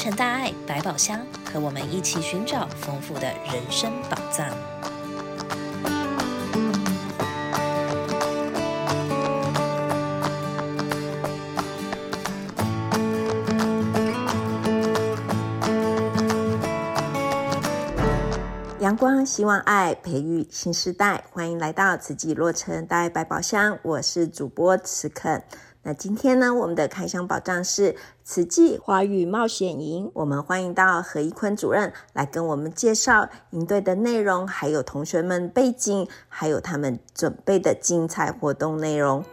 成大爱百宝箱，和我们一起寻找丰富的人生宝藏。阳光希望爱，培育新时代，欢迎来到慈济洛城大爱百宝箱，我是主播慈肯。那今天呢，我们的开箱宝藏是慈济华语冒险营。我们欢迎到何一坤主任来跟我们介绍营队的内容，还有同学们背景，还有他们准备的精彩活动内容。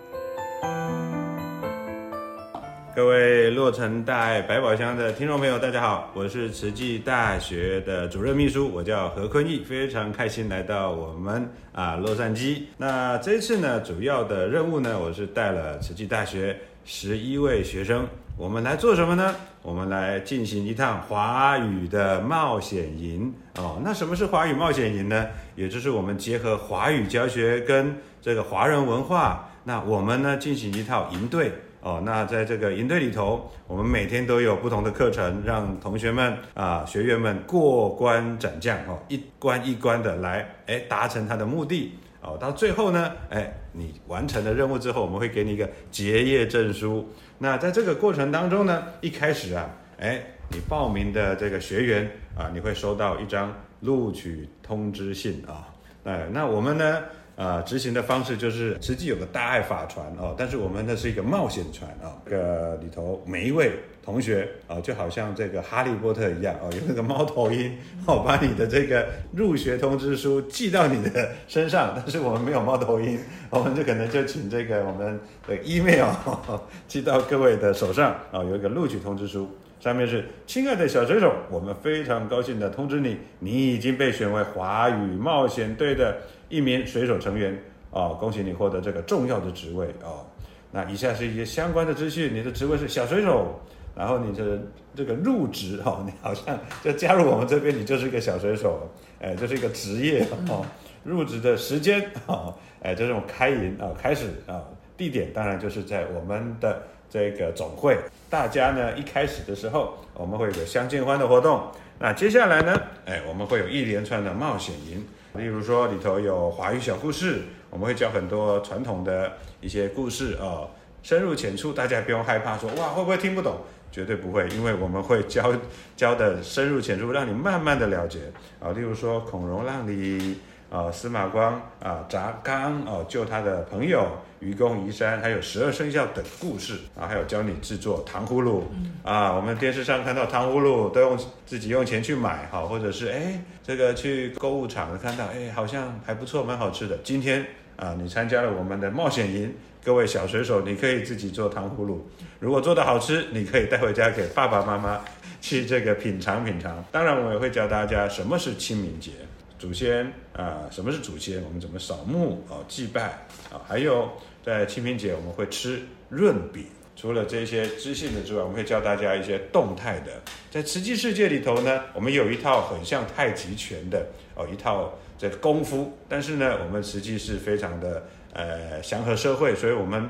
各位洛城大爱百宝箱的听众朋友，大家好，我是慈济大学的主任秘书，我叫何坤义，非常开心来到我们啊洛杉矶。那这次呢，主要的任务呢，我是带了慈济大学十一位学生，我们来做什么呢？我们来进行一趟华语的冒险营哦。那什么是华语冒险营呢？也就是我们结合华语教学跟这个华人文化，那我们呢进行一套营队。哦，那在这个营队里头，我们每天都有不同的课程，让同学们啊、学员们过关斩将哦，一关一关的来，哎，达成他的目的哦。到最后呢，哎，你完成了任务之后，我们会给你一个结业证书。那在这个过程当中呢，一开始啊，哎，你报名的这个学员啊，你会收到一张录取通知信啊。哎，那我们呢？啊，执行的方式就是实际有个大爱法船哦，但是我们那是一个冒险船啊。这个里头每一位同学啊，就好像这个哈利波特一样哦，有那个猫头鹰哦，把你的这个入学通知书寄到你的身上。但是我们没有猫头鹰，我们就可能就请这个我们的 email 寄到各位的手上啊，有一个录取通知书，上面是亲爱的小水手，我们非常高兴的通知你，你已经被选为华语冒险队的。一名水手成员、哦，恭喜你获得这个重要的职位、哦！那以下是一些相关的资讯，你的职位是小水手，然后你的这个入职、哦，你好像就加入我们这边，你就是一个小水手，哎，就是一个职业哦。入职的时间哦，哎，这种开营啊、开始啊、地点当然就是在我们的这个总会。大家呢一开始的时候，我们会有个相见欢的活动。那接下来呢，哎，我们会有一连串的冒险营。例如说，里头有华语小故事，我们会教很多传统的一些故事哦，深入浅出，大家不用害怕说哇会不会听不懂，绝对不会，因为我们会教教的深入浅出，让你慢慢的了解啊。例如说孔融让梨。啊，司马光啊，砸缸哦，救他的朋友，愚公移山，还有十二生肖等故事啊，还有教你制作糖葫芦、嗯、啊。我们电视上看到糖葫芦都用自己用钱去买哈，或者是哎，这个去购物场看到哎，好像还不错，蛮好吃的。今天啊，你参加了我们的冒险营，各位小水手，你可以自己做糖葫芦，如果做的好吃，你可以带回家给爸爸妈妈去这个品尝品尝。当然，我也会教大家什么是清明节。祖先啊、什么是祖先？我们怎么扫墓啊、祭拜啊？还有在清明节我们会吃润饼。除了这些知性的之外，我们会教大家一些动态的。在瓷器世界里头呢，我们有一套很像太极拳的哦，一套这个功夫。但是呢，我们实际是非常的呃祥和社会，所以我们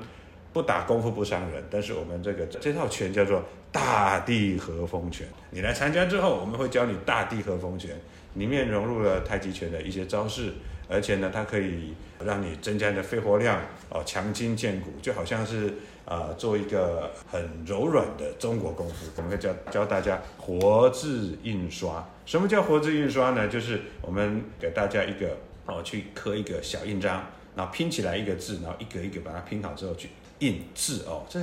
不打功夫不伤人。但是我们这个这套拳叫做大地和风拳。你来参加之后，我们会教你大地和风拳。里面融入了太极拳的一些招式，而且呢，它可以让你增加你的肺活量哦，强筋健骨，就好像是啊、做一个很柔软的中国功夫。我们会教教大家活字印刷。什么叫活字印刷呢？就是我们给大家一个哦，去刻一个小印章，然后拼起来一个字，然后一个一个把它拼好之后去印字哦。这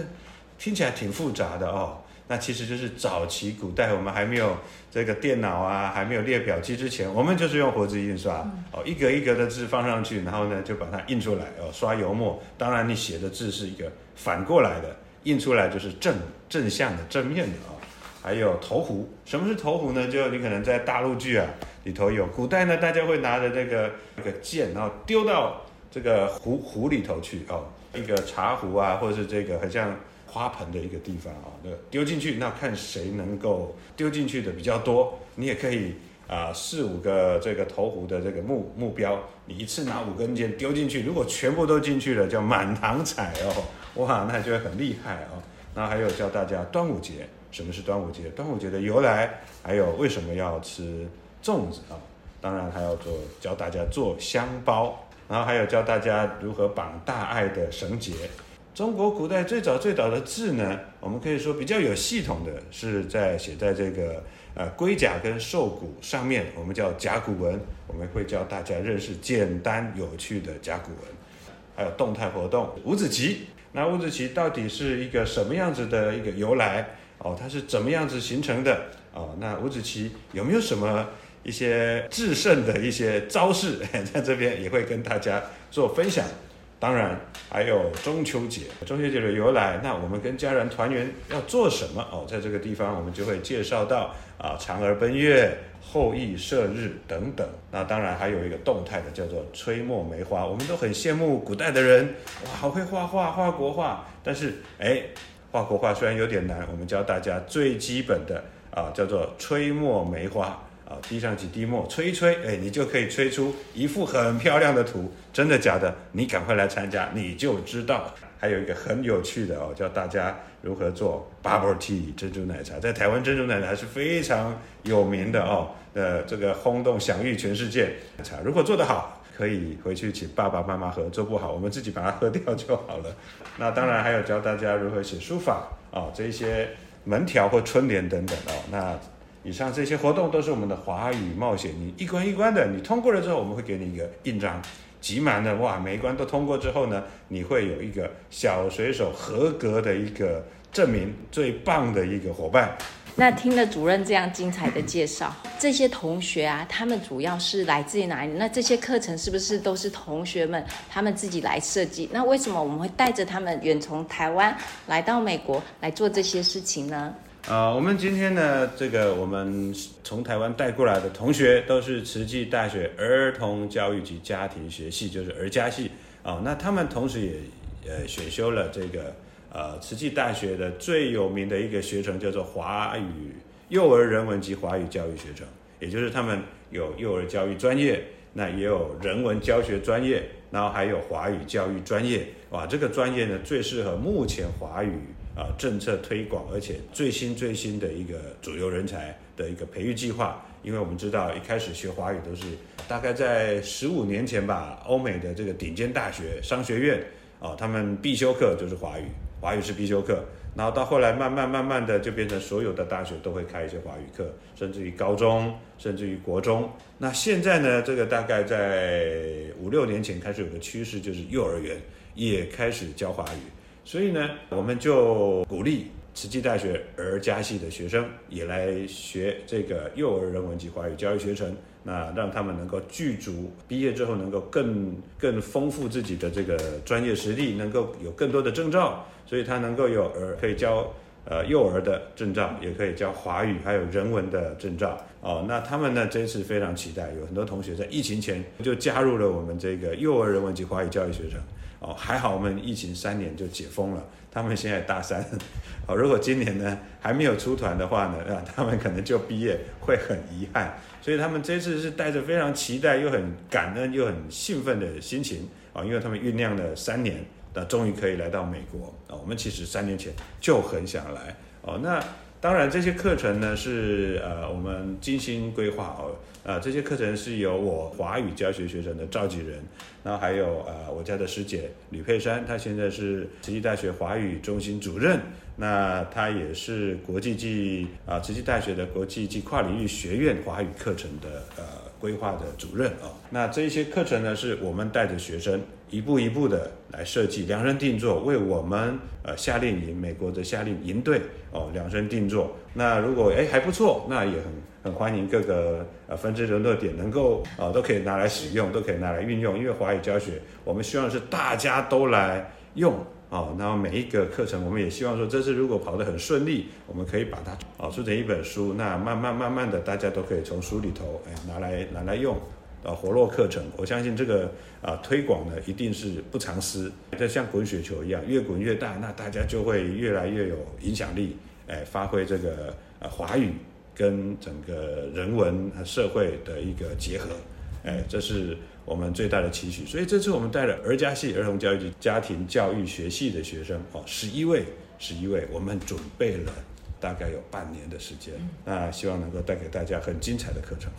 听起来挺复杂的哦。那其实就是早期古代我们还没有这个电脑啊，还没有列表机之前，我们就是用活字印刷哦，一格一格的字放上去，然后呢就把它印出来哦，刷油墨。当然你写的字是一个反过来的，印出来就是正正向的正面的啊。还有投壶，什么是投壶呢？就你可能在大陆剧啊里头有，古代呢大家会拿着那个那个剑，然后丢到这个壶壶里头去哦，一个茶壶啊，或者是这个很像。花盆的一个地方啊，那丢进去，那看谁能够丢进去的比较多。你也可以啊，四五个这个投壶的这个目目标，你一次拿五根箭丢进去，如果全部都进去了，叫满堂彩哦，哇，那就会很厉害哦。那还有教大家端午节，什么是端午节？端午节的由来，还有为什么要吃粽子啊？当然还要做教大家做香包，然后还有教大家如何绑大爱的绳结。中国古代最早最早的字呢，我们可以说比较有系统的是在写在这个呃龟甲跟兽骨上面，我们叫甲骨文。我们会教大家认识简单有趣的甲骨文，还有动态活动。五子棋，那五子棋到底是一个什么样子的一个由来？哦，它是怎么样子形成的？哦，那五子棋有没有什么一些制胜的一些招式？在这边也会跟大家做分享。当然，还有中秋节，中秋节的由来。那我们跟家人团圆要做什么？哦，在这个地方我们就会介绍到啊，嫦娥奔月、后羿射日等等。那当然还有一个动态的，叫做吹墨梅花。我们都很羡慕古代的人，哇，好会画画，画国画。但是，哎，画国画虽然有点难，我们教大家最基本的啊，叫做吹墨梅花。啊，滴上几滴墨，吹一吹，哎，你就可以吹出一幅很漂亮的图。真的假的？你赶快来参加，你就知道。还有一个很有趣的哦，教大家如何做 bubble tea 珍珠奶茶。在台湾，珍珠奶茶是非常有名的哦，呃，这个轰动享誉全世界。茶如果做得好，可以回去请爸爸妈妈喝；做不好，我们自己把它喝掉就好了。那当然还有教大家如何写书法啊，这些门条或春联等等哦。那以上这些活动都是我们的华语冒险，你一关一关的，你通过了之后，我们会给你一个印章，集满的哇，每一关都通过之后呢，你会有一个小水手合格的一个证明，最棒的一个伙伴。那听了主任这样精彩的介绍，这些同学啊，他们主要是来自于哪里？那这些课程是不是都是同学们他们自己来设计？那为什么我们会带着他们远从台湾来到美国来做这些事情呢？啊、我们今天呢，这个我们从台湾带过来的同学都是慈济大学儿童教育及家庭学系，就是儿家系啊、哦。那他们同时也呃选修了这个呃慈济大学的最有名的一个学程，叫做华语幼儿人文及华语教育学程，也就是他们有幼儿教育专业，那也有人文教学专业，然后还有华语教育专业。哇，这个专业呢，最适合目前华语。啊，政策推广，而且最新最新的一个主流人才的一个培育计划。因为我们知道，一开始学华语都是大概在十五年前吧，欧美的这个顶尖大学商学院啊，他们必修课就是华语，华语是必修课。然后到后来，慢慢慢慢的就变成所有的大学都会开一些华语课，甚至于高中，甚至于国中。那现在呢，这个大概在五六年前开始有个趋势，就是幼儿园也开始教华语。所以呢，我们就鼓励慈济大学儿家系的学生也来学这个幼儿人文及华语教育学程，那让他们能够具足毕业之后能够更更丰富自己的这个专业实力，能够有更多的证照，所以他能够有儿可以教呃幼儿的证照，也可以教华语还有人文的证照哦。那他们呢，这次非常期待，有很多同学在疫情前就加入了我们这个幼儿人文及华语教育学程。哦，还好我们疫情三年就解封了，他们现在大三，哦，如果今年呢还没有出团的话呢，啊，他们可能就毕业会很遗憾，所以他们这次是带着非常期待又很感恩又很兴奋的心情啊，因为他们酝酿了三年，那终于可以来到美国。啊，我们其实三年前就很想来。哦，那。当然，这些课程呢是呃我们精心规划哦，呃这些课程是由我华语教学学生的召集人，然后还有呃我家的师姐吕佩珊，她现在是慈济大学华语中心主任，那她也是国际暨啊慈济大学的国际暨跨领域学院华语课程的呃规划的主任啊、那这一些课程呢是我们带着学生一步一步的来设计，量身定做，为我们呃夏令营美国的夏令营队哦量身定做。那如果哎还不错，那也很很欢迎各个呃分支的热点能够啊、呃、都可以拿来使用，都可以拿来运用。因为华语教学，我们希望是大家都来用。哦，然后每一个课程，我们也希望说，这次如果跑得很顺利，我们可以把它哦出成一本书，那慢慢慢慢的，大家都可以从书里头哎拿来拿来用，啊活络课程。我相信这个啊推广呢，一定是不藏私，这像滚雪球一样，越滚越大，那大家就会越来越有影响力，哎发挥这个呃华语跟整个人文和社会的一个结合，哎这是。我们最大的期许，所以这次我们带了儿家系儿童教育及家庭教育学系的学生，哦，十一位，十一位，我们准备了大概有半年的时间，嗯、那希望能够带给大家很精彩的课程。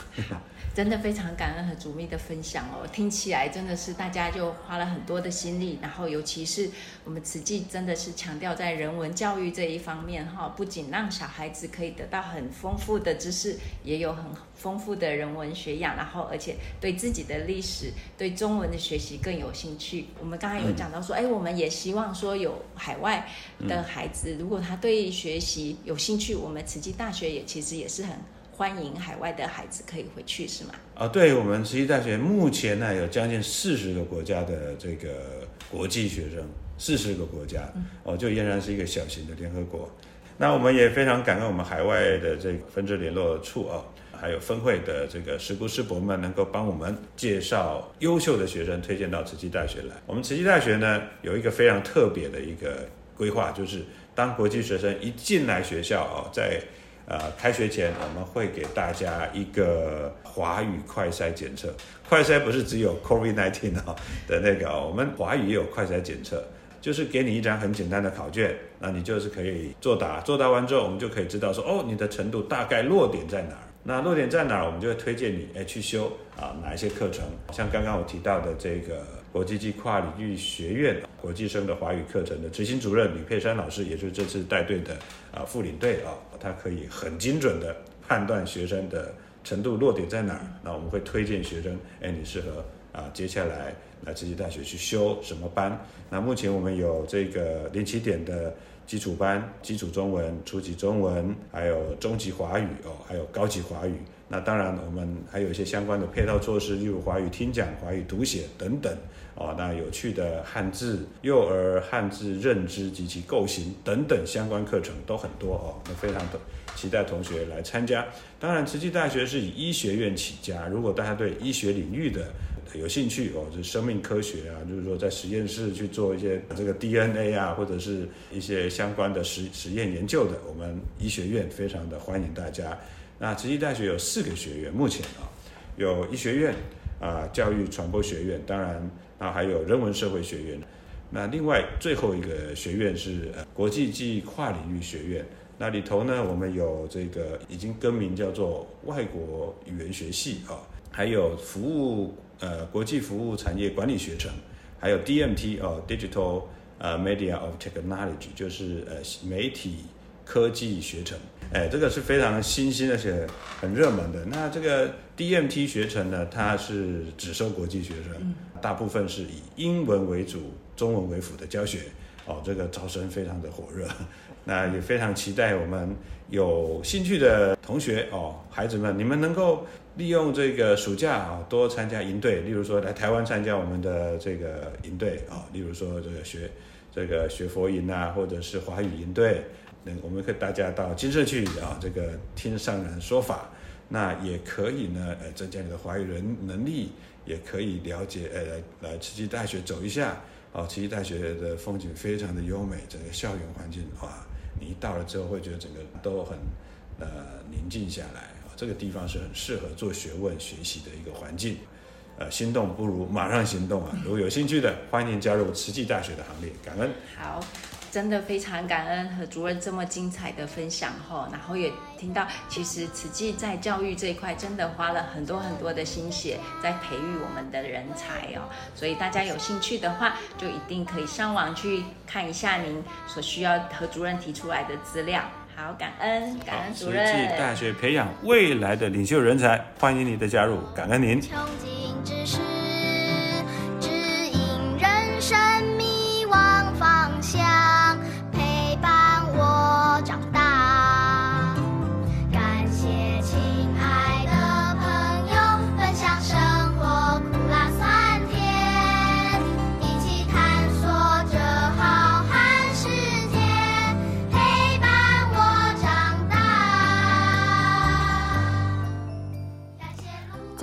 真的非常感恩和主秘的分享哦，听起来真的是大家就花了很多的心力，然后尤其是我们慈济真的是强调在人文教育这一方面哈，不仅让小孩子可以得到很丰富的知识，也有很丰富的人文学养，然后而且对自己的历史、对中文的学习更有兴趣。我们刚才有讲到说，哎、嗯，我们也希望说有海外的孩子，如果他对学习有兴趣，我们慈济大学也其实也是很。欢迎海外的孩子可以回去，是吗？啊，对，我们慈济大学目前呢有将近四十个国家的这个国际学生，四十个国家，哦，就俨然是一个小型的联合国。那我们也非常感恩我们海外的这个分支联络处啊，还有分会的这个师姑师伯们，能够帮我们介绍优秀的学生推荐到慈济大学来。我们慈济大学呢有一个非常特别的一个规划，就是当国际学生一进来学校啊，在呃，开学前我们会给大家一个华语快筛检测。快筛不是只有 COVID-19 的那个，我们华语也有快筛检测，就是给你一张很简单的考卷，那你就是可以作答。作答完之后，我们就可以知道说，哦，你的程度大概落点在哪儿。那落点在哪儿，我们就会推荐你哎去修啊哪一些课程。像刚刚我提到的这个。国际暨跨领域学院国际生的华语课程的执行主任吕佩珊老师，也是这次带队的啊副领队啊，他可以很精准的判断学生的程度落点在哪儿。那我们会推荐学生，哎，你适合啊接下来来慈济大学去修什么班？那目前我们有这个零起点的基础班、基础中文、初级中文，还有中级华语哦，还有高级华语。那当然，我们还有一些相关的配套措施，例如华语听讲、华语读写等等哦。那有趣的汉字、幼儿汉字认知及其构型等等相关课程都很多哦。那非常的期待同学来参加。当然，慈济大学是以医学院起家，如果大家对医学领域的有兴趣哦，就是生命科学啊，就是说在实验室去做一些这个 DNA 啊，或者是一些相关的实实验研究的，我们医学院非常的欢迎大家。那慈济大学有四个学院，目前啊，有医学院啊，教育传播学院，当然啊还有人文社会学院。那另外最后一个学院是呃国际暨跨领域学院，那里头呢，我们有这个已经更名叫做外国语言学系啊，还有服务呃国际服务产业管理学程，还有 DMT 哦，Digital 呃 Media of Technology，就是呃媒体科技学程。哎，这个是非常新兴而且很热门的。那这个 DMT 学程呢，它是只收国际学生，大部分是以英文为主、中文为辅的教学。哦，这个招生非常的火热。那也非常期待我们有兴趣的同学哦，孩子们，你们能够利用这个暑假啊，多参加营队，例如说来台湾参加我们的这个营队啊，例如说这个学这个学佛营啊，或者是华语营队。那我们可以大家到金舍去啊，这个听上人说法，那也可以呢，呃，增加你的华语人能力，也可以了解，呃，来来慈济大学走一下，哦，慈济大学的风景非常的优美，整个校园环境哇，你一到了之后会觉得整个都很呃宁静下来，哦这个地方是很适合做学问学习的一个环境，呃，心动不如马上行动啊！如果有兴趣的，欢迎加入慈济大学的行列，感恩。好。真的非常感恩何主任这么精彩的分享哈，然后也听到其实慈济在教育这一块真的花了很多很多的心血在培育我们的人才哦，所以大家有兴趣的话，就一定可以上网去看一下您所需要何主任提出来的资料。好，感恩感恩主任。慈济大学培养未来的领袖人才，欢迎你的加入，感恩您。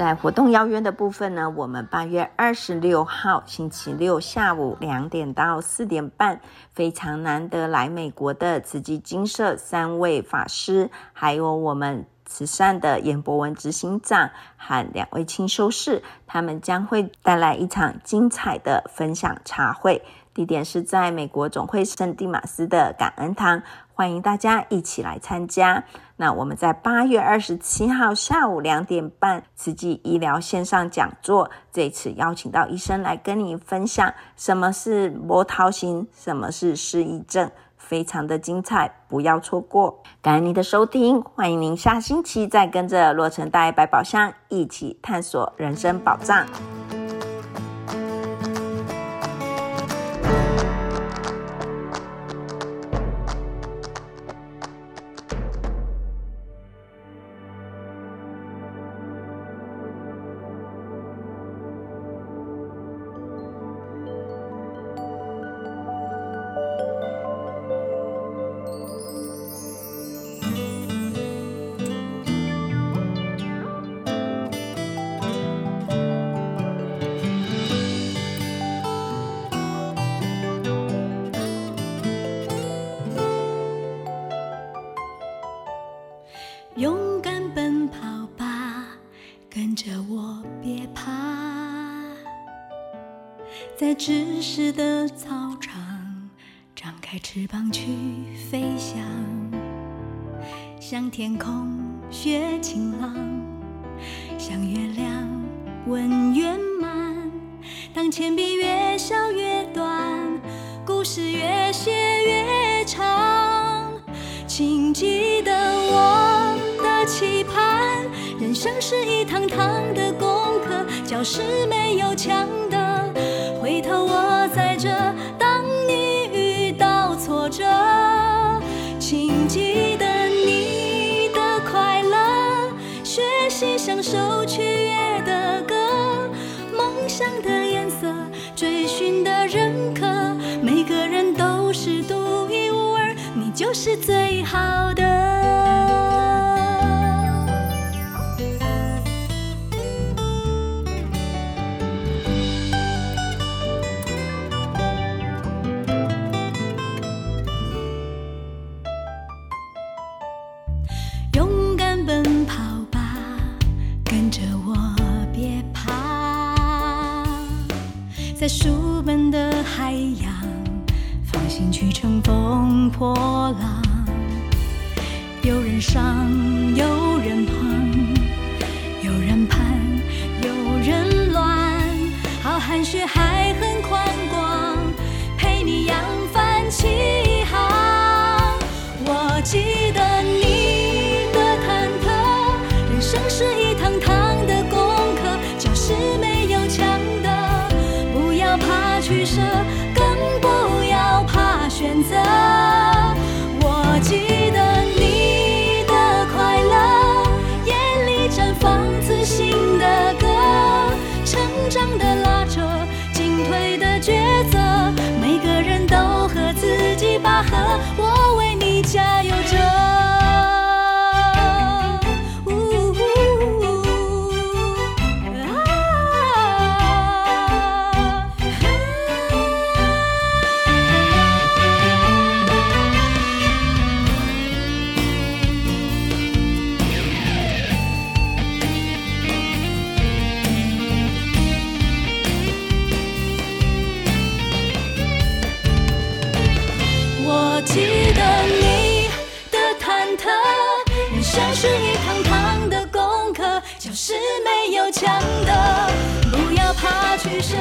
在活动邀约的部分呢，我们八月二十六号星期六下午两点到四点半，非常难得来美国的慈济精舍三位法师，还有我们慈善的颜博文执行长和两位清修士，他们将会带来一场精彩的分享茶会。地点是在美国总会圣地马斯的感恩堂，欢迎大家一起来参加。那我们在八月二十七号下午两点半，慈济医疗线上讲座，这次邀请到医生来跟你分享什么是摸桃型，什么是失忆症，非常的精彩，不要错过。感恩您的收听，欢迎您下星期再跟着洛成大爱百宝箱一起探索人生宝藏。勇敢奔跑吧，跟着我，别怕在知识的操场，张开翅膀去飞翔，向天空学晴朗，像月亮问圆满。当铅笔越削越短，故事越写越长，请记得我。像是一堂堂的功课，教室没有墙的。回头我在这，当你遇到挫折，请记得你的快乐，学习享受取悦的歌，梦想的颜色，追寻的认可，每个人都是独一无二，你就是最好像是一堂堂的功课教室没有墙的不要怕去胜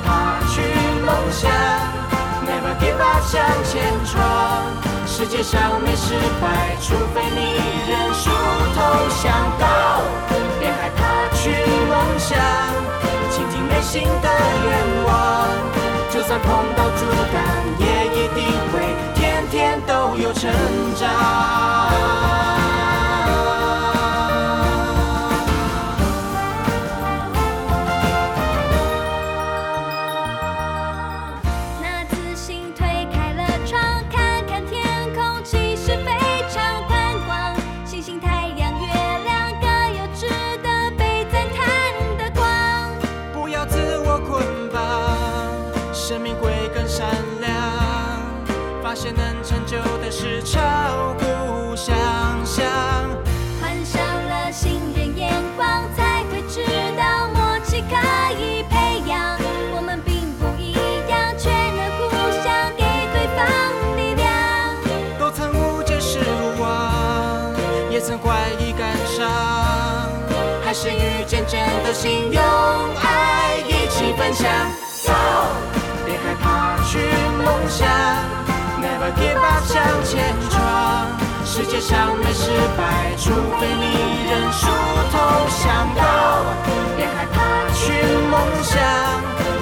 别害怕去梦想，Never give up，向前闯。世界上没失败，除非你认输投降。Go，别害怕去梦想，倾听内心的愿望，就算碰到阻挡，也一定会天天都有成长。的心，用爱一起分享。Go，别害怕去梦想，Never give up，向前闯。世界上没失败，除非你认输投降。Go，别害怕去梦想，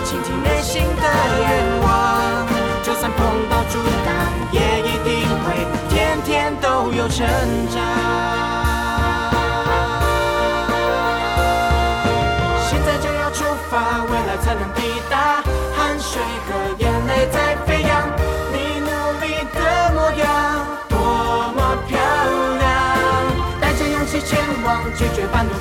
倾听内心的愿望，就算碰到阻挡，也一定会天天都有成长。才能抵达。汗水和眼泪在飞扬，你努力的模样多么漂亮。带着勇气前往，拒绝半途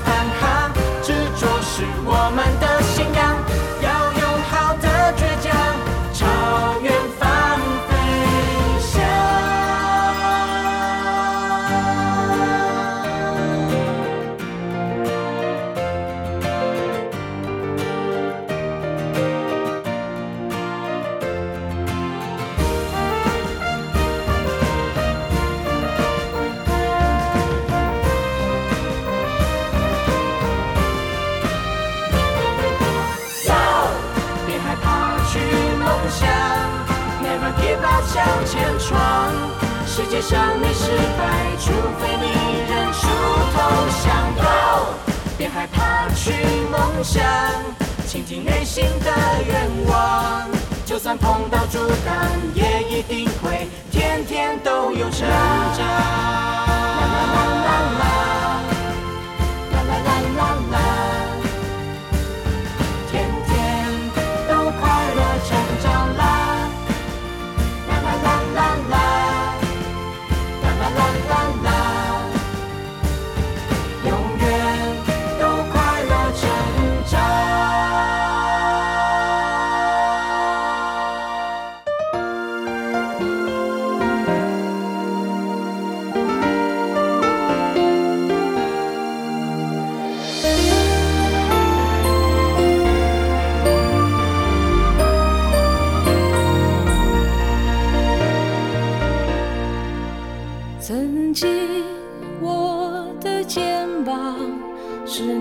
胜利失败，除非你认输投降。Go，别害怕去梦想，倾听内心的愿望，就算碰到阻挡，也一定会天天都有成长。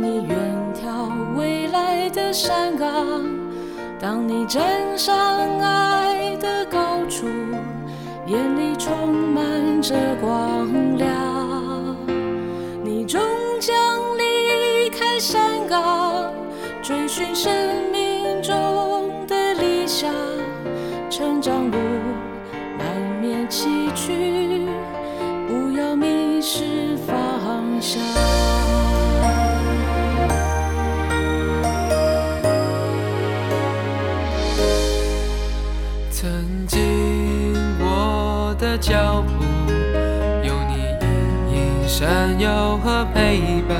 你远眺未来的山岗，当你站上爱的高处，眼里充满着光亮。你终将离开山岗，追寻生命中的理想，成长路难免崎岖。不要迷失方向。隐闪耀和陪伴，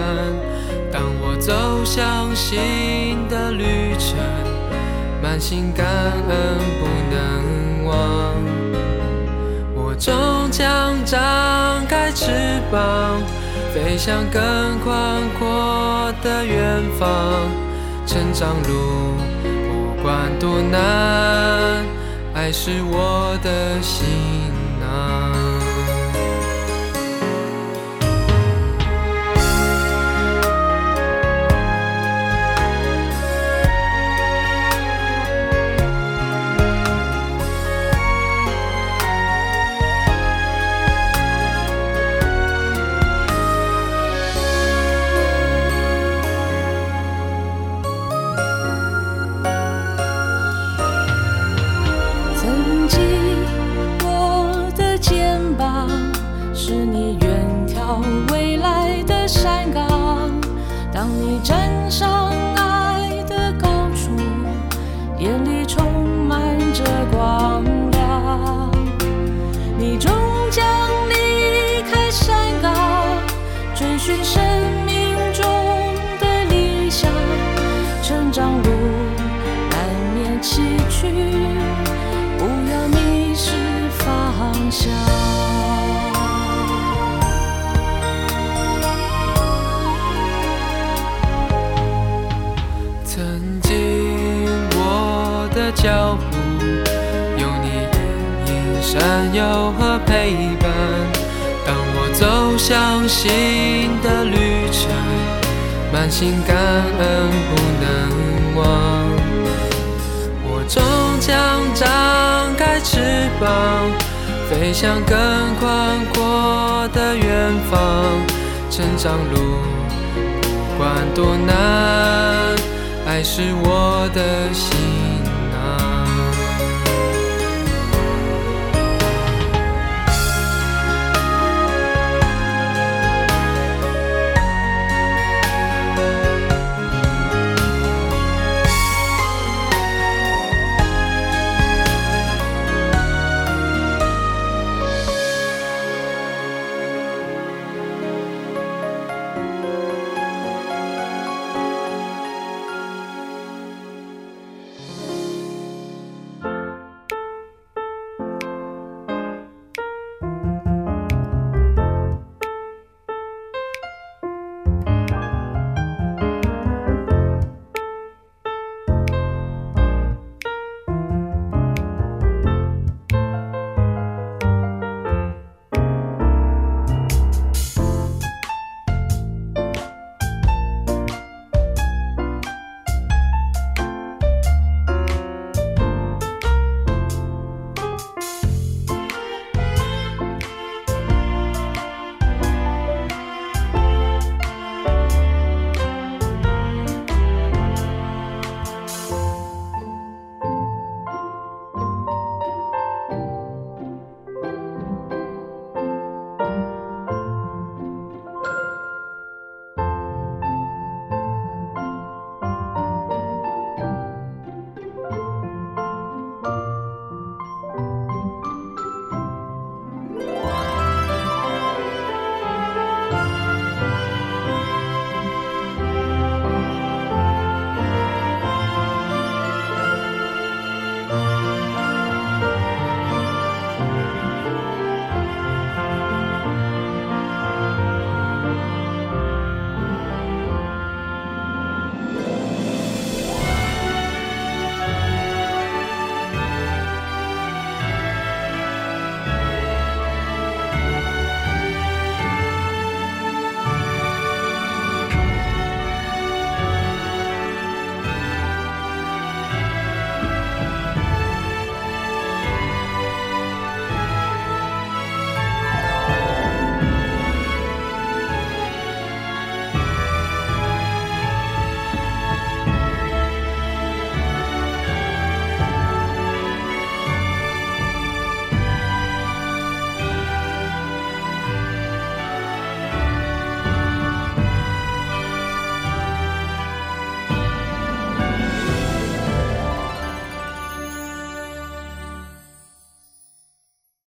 当我走向新的旅程，满心感恩不能忘。我终将张开翅膀，飞向更宽阔的远方。成长路不管多难，爱是我的行囊。曾经，我的脚步有你隐隐闪耀和陪伴。当我走向新的旅程，满心感恩不能忘。我终将张开翅膀，飞向更宽阔的远方。成长路不管多难，爱是我的心。